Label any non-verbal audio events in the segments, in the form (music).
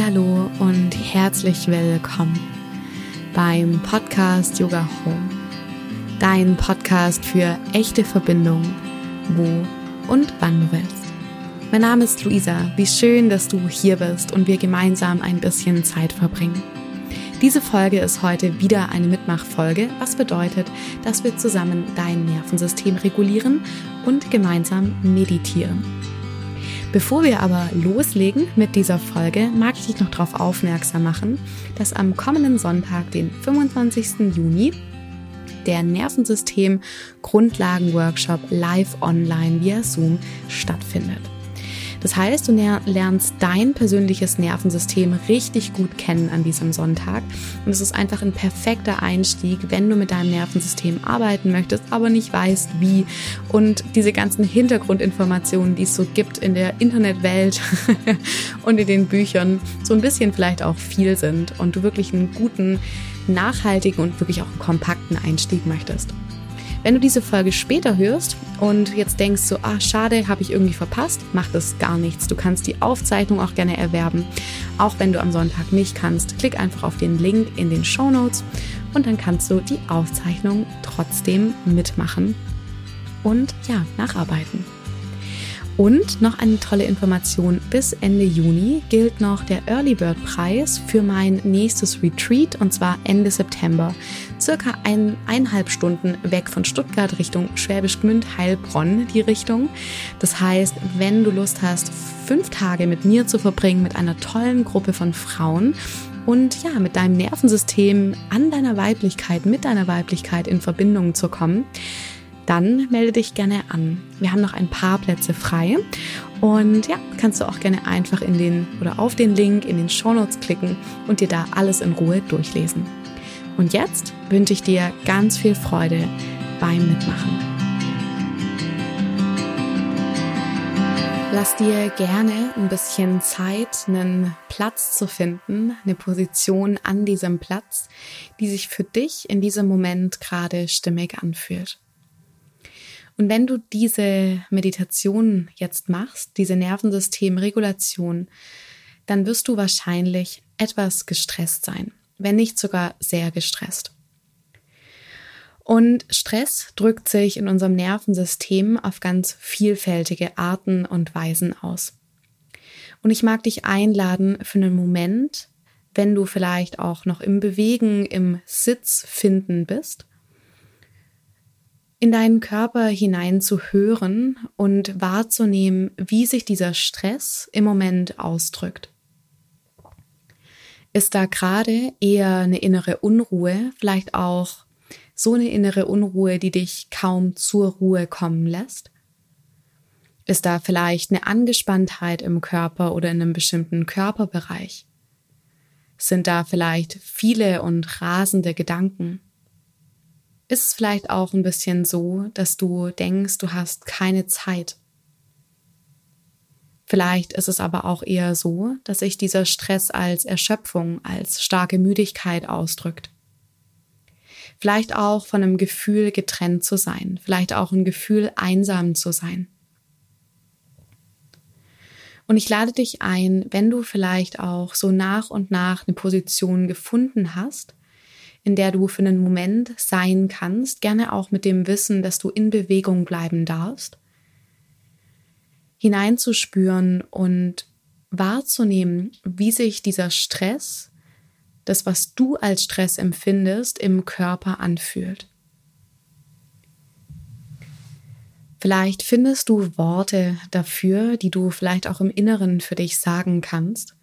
Hallo und herzlich willkommen beim Podcast Yoga Home. Dein Podcast für echte Verbindung, wo und wann du willst. Mein Name ist Luisa. Wie schön, dass du hier bist und wir gemeinsam ein bisschen Zeit verbringen. Diese Folge ist heute wieder eine Mitmachfolge, was bedeutet, dass wir zusammen dein Nervensystem regulieren und gemeinsam meditieren. Bevor wir aber loslegen mit dieser Folge, mag ich dich noch darauf aufmerksam machen, dass am kommenden Sonntag, den 25. Juni, der Nervensystem Grundlagen-Workshop live online via Zoom stattfindet. Das heißt, du lernst dein persönliches Nervensystem richtig gut kennen an diesem Sonntag. Und es ist einfach ein perfekter Einstieg, wenn du mit deinem Nervensystem arbeiten möchtest, aber nicht weißt, wie. Und diese ganzen Hintergrundinformationen, die es so gibt in der Internetwelt (laughs) und in den Büchern, so ein bisschen vielleicht auch viel sind und du wirklich einen guten, nachhaltigen und wirklich auch kompakten Einstieg möchtest. Wenn du diese Folge später hörst und jetzt denkst so, ah, schade, habe ich irgendwie verpasst, macht das gar nichts. Du kannst die Aufzeichnung auch gerne erwerben, auch wenn du am Sonntag nicht kannst. Klick einfach auf den Link in den Show Notes und dann kannst du die Aufzeichnung trotzdem mitmachen und ja, nacharbeiten. Und noch eine tolle Information, bis Ende Juni gilt noch der Early Bird Preis für mein nächstes Retreat und zwar Ende September. Circa eineinhalb Stunden weg von Stuttgart Richtung Schwäbisch Gmünd, Heilbronn die Richtung. Das heißt, wenn du Lust hast, fünf Tage mit mir zu verbringen, mit einer tollen Gruppe von Frauen, und ja, mit deinem Nervensystem an deiner Weiblichkeit, mit deiner Weiblichkeit in Verbindung zu kommen, dann melde dich gerne an. Wir haben noch ein paar Plätze frei und ja, kannst du auch gerne einfach in den oder auf den Link in den Shownotes klicken und dir da alles in Ruhe durchlesen. Und jetzt wünsche ich dir ganz viel Freude beim Mitmachen. Lass dir gerne ein bisschen Zeit, einen Platz zu finden, eine Position an diesem Platz, die sich für dich in diesem Moment gerade stimmig anfühlt. Und wenn du diese Meditation jetzt machst, diese Nervensystemregulation, dann wirst du wahrscheinlich etwas gestresst sein, wenn nicht sogar sehr gestresst. Und Stress drückt sich in unserem Nervensystem auf ganz vielfältige Arten und Weisen aus. Und ich mag dich einladen für einen Moment, wenn du vielleicht auch noch im Bewegen, im Sitz finden bist, in deinen Körper hinein zu hören und wahrzunehmen, wie sich dieser Stress im Moment ausdrückt. Ist da gerade eher eine innere Unruhe, vielleicht auch so eine innere Unruhe, die dich kaum zur Ruhe kommen lässt? Ist da vielleicht eine Angespanntheit im Körper oder in einem bestimmten Körperbereich? Sind da vielleicht viele und rasende Gedanken? Ist es vielleicht auch ein bisschen so, dass du denkst, du hast keine Zeit. Vielleicht ist es aber auch eher so, dass sich dieser Stress als Erschöpfung, als starke Müdigkeit ausdrückt. Vielleicht auch von einem Gefühl getrennt zu sein, vielleicht auch ein Gefühl einsam zu sein. Und ich lade dich ein, wenn du vielleicht auch so nach und nach eine Position gefunden hast, in der du für einen Moment sein kannst, gerne auch mit dem Wissen, dass du in Bewegung bleiben darfst, hineinzuspüren und wahrzunehmen, wie sich dieser Stress, das, was du als Stress empfindest, im Körper anfühlt. Vielleicht findest du Worte dafür, die du vielleicht auch im Inneren für dich sagen kannst.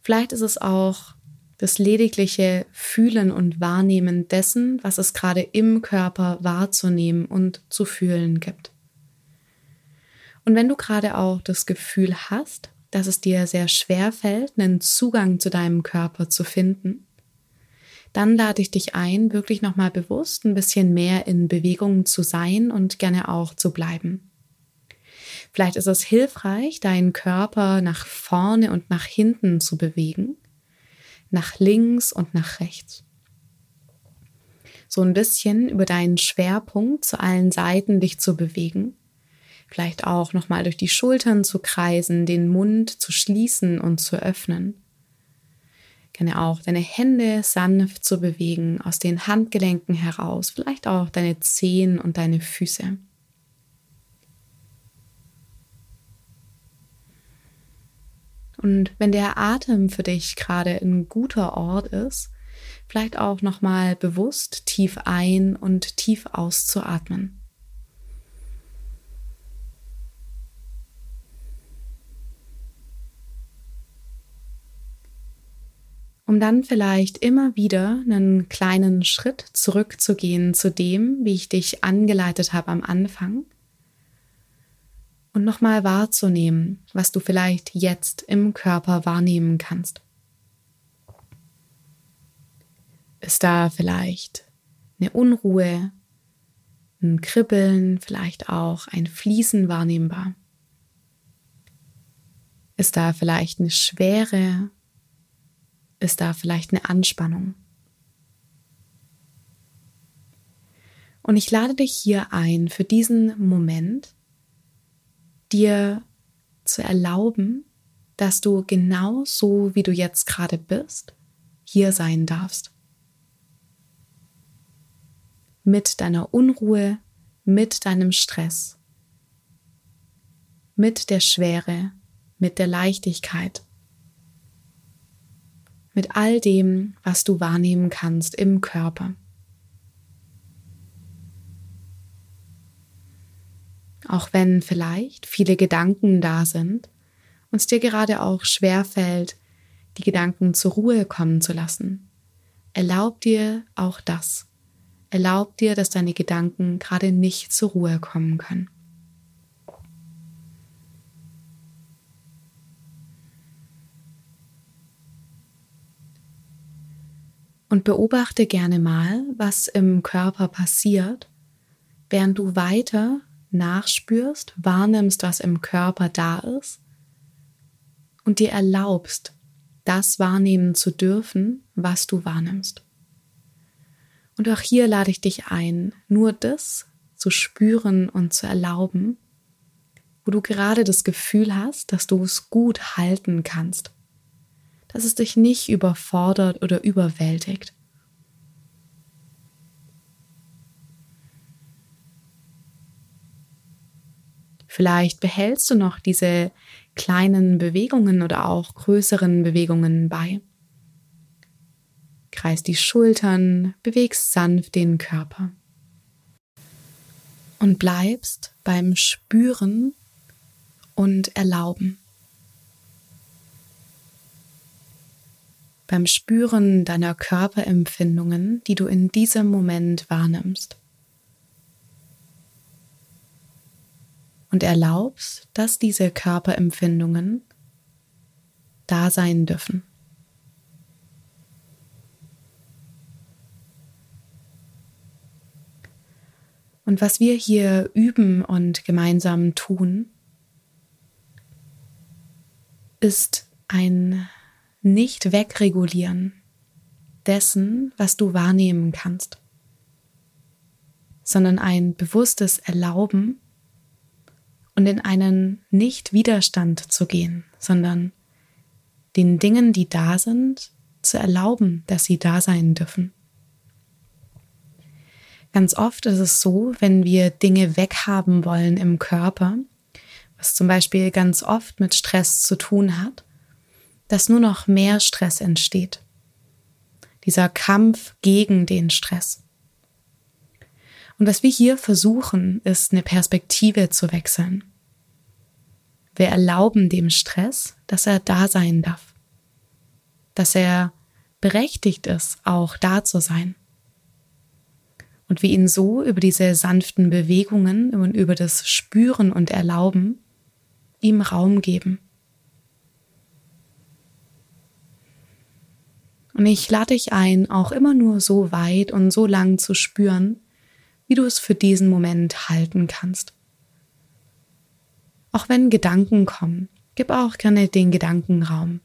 Vielleicht ist es auch das ledigliche Fühlen und Wahrnehmen dessen, was es gerade im Körper wahrzunehmen und zu fühlen gibt. Und wenn du gerade auch das Gefühl hast, dass es dir sehr schwer fällt, einen Zugang zu deinem Körper zu finden, dann lade ich dich ein, wirklich nochmal bewusst ein bisschen mehr in Bewegung zu sein und gerne auch zu bleiben. Vielleicht ist es hilfreich, deinen Körper nach vorne und nach hinten zu bewegen nach links und nach rechts. So ein bisschen über deinen Schwerpunkt zu allen Seiten dich zu bewegen. Vielleicht auch nochmal durch die Schultern zu kreisen, den Mund zu schließen und zu öffnen. Gerne auch deine Hände sanft zu bewegen aus den Handgelenken heraus, vielleicht auch deine Zehen und deine Füße. Und wenn der Atem für dich gerade ein guter Ort ist, vielleicht auch nochmal bewusst tief ein und tief auszuatmen. um dann vielleicht immer wieder einen kleinen Schritt zurückzugehen zu dem, wie ich dich angeleitet habe am Anfang und nochmal wahrzunehmen, was du vielleicht jetzt im Körper wahrnehmen kannst. Ist da vielleicht eine Unruhe, ein Kribbeln, vielleicht auch ein Fließen wahrnehmbar? Ist da vielleicht eine Schwere ist da vielleicht eine Anspannung. Und ich lade dich hier ein, für diesen Moment dir zu erlauben, dass du genau so, wie du jetzt gerade bist, hier sein darfst. Mit deiner Unruhe, mit deinem Stress, mit der Schwere, mit der Leichtigkeit mit all dem, was du wahrnehmen kannst im Körper. Auch wenn vielleicht viele Gedanken da sind und es dir gerade auch schwer fällt, die Gedanken zur Ruhe kommen zu lassen, erlaub dir auch das. Erlaub dir, dass deine Gedanken gerade nicht zur Ruhe kommen können. Und beobachte gerne mal, was im Körper passiert, während du weiter nachspürst, wahrnimmst, was im Körper da ist und dir erlaubst, das wahrnehmen zu dürfen, was du wahrnimmst. Und auch hier lade ich dich ein, nur das zu spüren und zu erlauben, wo du gerade das Gefühl hast, dass du es gut halten kannst dass es dich nicht überfordert oder überwältigt. Vielleicht behältst du noch diese kleinen Bewegungen oder auch größeren Bewegungen bei. Kreis die Schultern, bewegst sanft den Körper. Und bleibst beim Spüren und Erlauben. beim Spüren deiner Körperempfindungen, die du in diesem Moment wahrnimmst. Und erlaubst, dass diese Körperempfindungen da sein dürfen. Und was wir hier üben und gemeinsam tun, ist ein nicht wegregulieren dessen, was du wahrnehmen kannst, sondern ein bewusstes Erlauben und in einen Nicht-Widerstand zu gehen, sondern den Dingen, die da sind, zu erlauben, dass sie da sein dürfen. Ganz oft ist es so, wenn wir Dinge weghaben wollen im Körper, was zum Beispiel ganz oft mit Stress zu tun hat, dass nur noch mehr Stress entsteht. Dieser Kampf gegen den Stress. Und was wir hier versuchen, ist eine Perspektive zu wechseln. Wir erlauben dem Stress, dass er da sein darf. Dass er berechtigt ist, auch da zu sein. Und wir ihn so über diese sanften Bewegungen und über das Spüren und Erlauben ihm Raum geben. Und ich lade dich ein, auch immer nur so weit und so lang zu spüren, wie du es für diesen Moment halten kannst. Auch wenn Gedanken kommen, gib auch gerne den Gedanken Raum.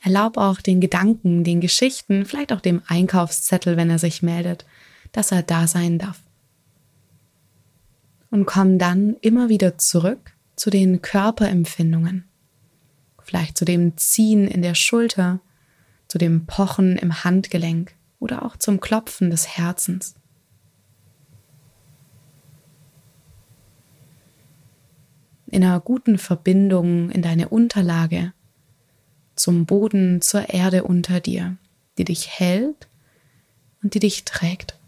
Erlaub auch den Gedanken, den Geschichten, vielleicht auch dem Einkaufszettel, wenn er sich meldet, dass er da sein darf. Und komm dann immer wieder zurück zu den Körperempfindungen. Vielleicht zu dem Ziehen in der Schulter, zu dem Pochen im Handgelenk oder auch zum Klopfen des Herzens. In einer guten Verbindung in deine Unterlage, zum Boden, zur Erde unter dir, die dich hält und die dich trägt.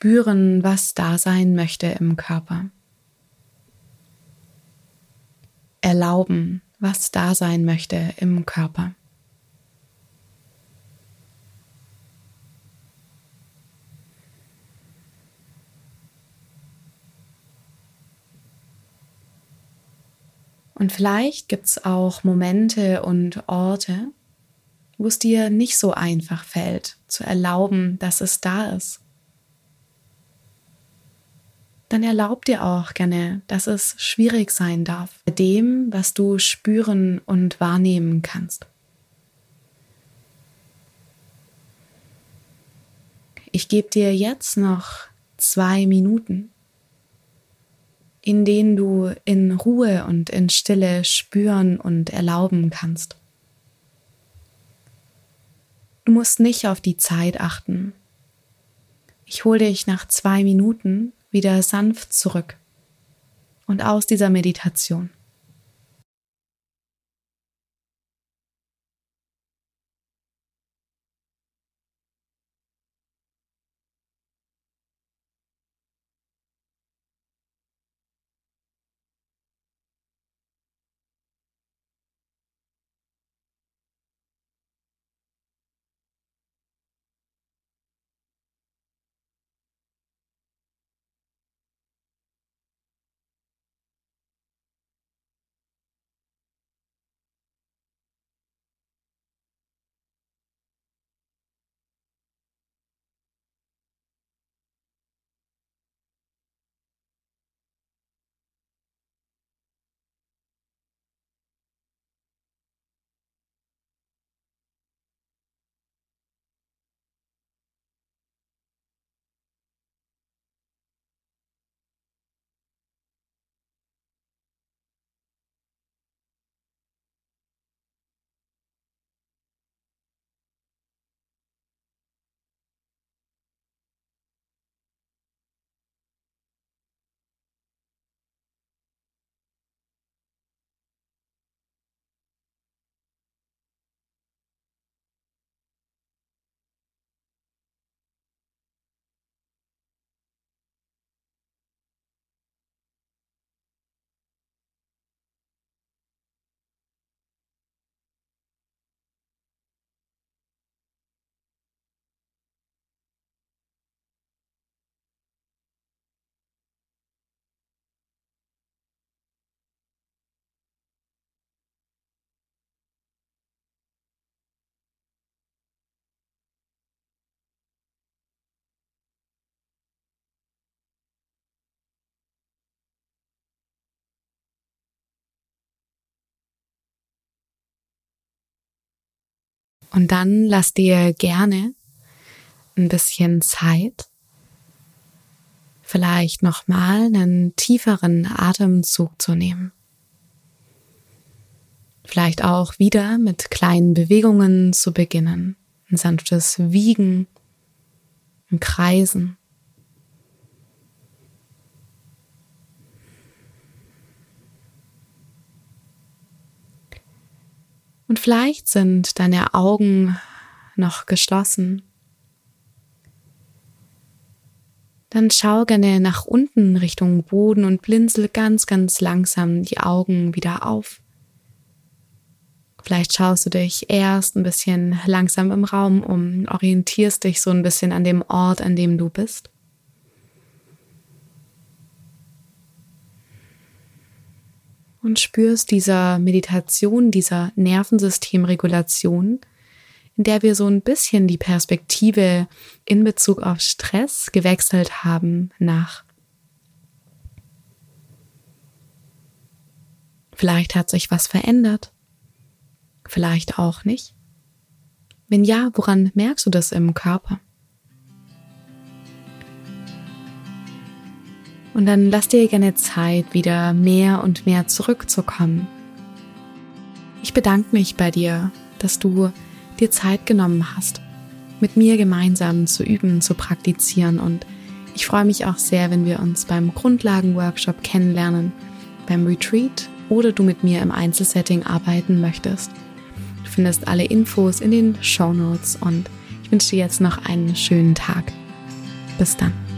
spüren, was da sein möchte im Körper. Erlauben, was da sein möchte im Körper. Und vielleicht gibt es auch Momente und Orte, wo es dir nicht so einfach fällt, zu erlauben, dass es da ist dann erlaub dir auch gerne, dass es schwierig sein darf bei dem, was du spüren und wahrnehmen kannst. Ich gebe dir jetzt noch zwei Minuten, in denen du in Ruhe und in Stille spüren und erlauben kannst. Du musst nicht auf die Zeit achten. Ich hole dich nach zwei Minuten wieder sanft zurück und aus dieser Meditation. Und dann lass dir gerne ein bisschen Zeit, vielleicht nochmal einen tieferen Atemzug zu nehmen. Vielleicht auch wieder mit kleinen Bewegungen zu beginnen. Ein sanftes Wiegen, ein Kreisen. Und vielleicht sind deine Augen noch geschlossen. Dann schau gerne nach unten Richtung Boden und blinzel ganz, ganz langsam die Augen wieder auf. Vielleicht schaust du dich erst ein bisschen langsam im Raum um, orientierst dich so ein bisschen an dem Ort, an dem du bist. Und spürst dieser Meditation, dieser Nervensystemregulation, in der wir so ein bisschen die Perspektive in Bezug auf Stress gewechselt haben nach. Vielleicht hat sich was verändert, vielleicht auch nicht. Wenn ja, woran merkst du das im Körper? Und dann lass dir gerne Zeit, wieder mehr und mehr zurückzukommen. Ich bedanke mich bei dir, dass du dir Zeit genommen hast, mit mir gemeinsam zu üben, zu praktizieren und ich freue mich auch sehr, wenn wir uns beim Grundlagenworkshop kennenlernen, beim Retreat oder du mit mir im Einzelsetting arbeiten möchtest. Du findest alle Infos in den Show Notes und ich wünsche dir jetzt noch einen schönen Tag. Bis dann.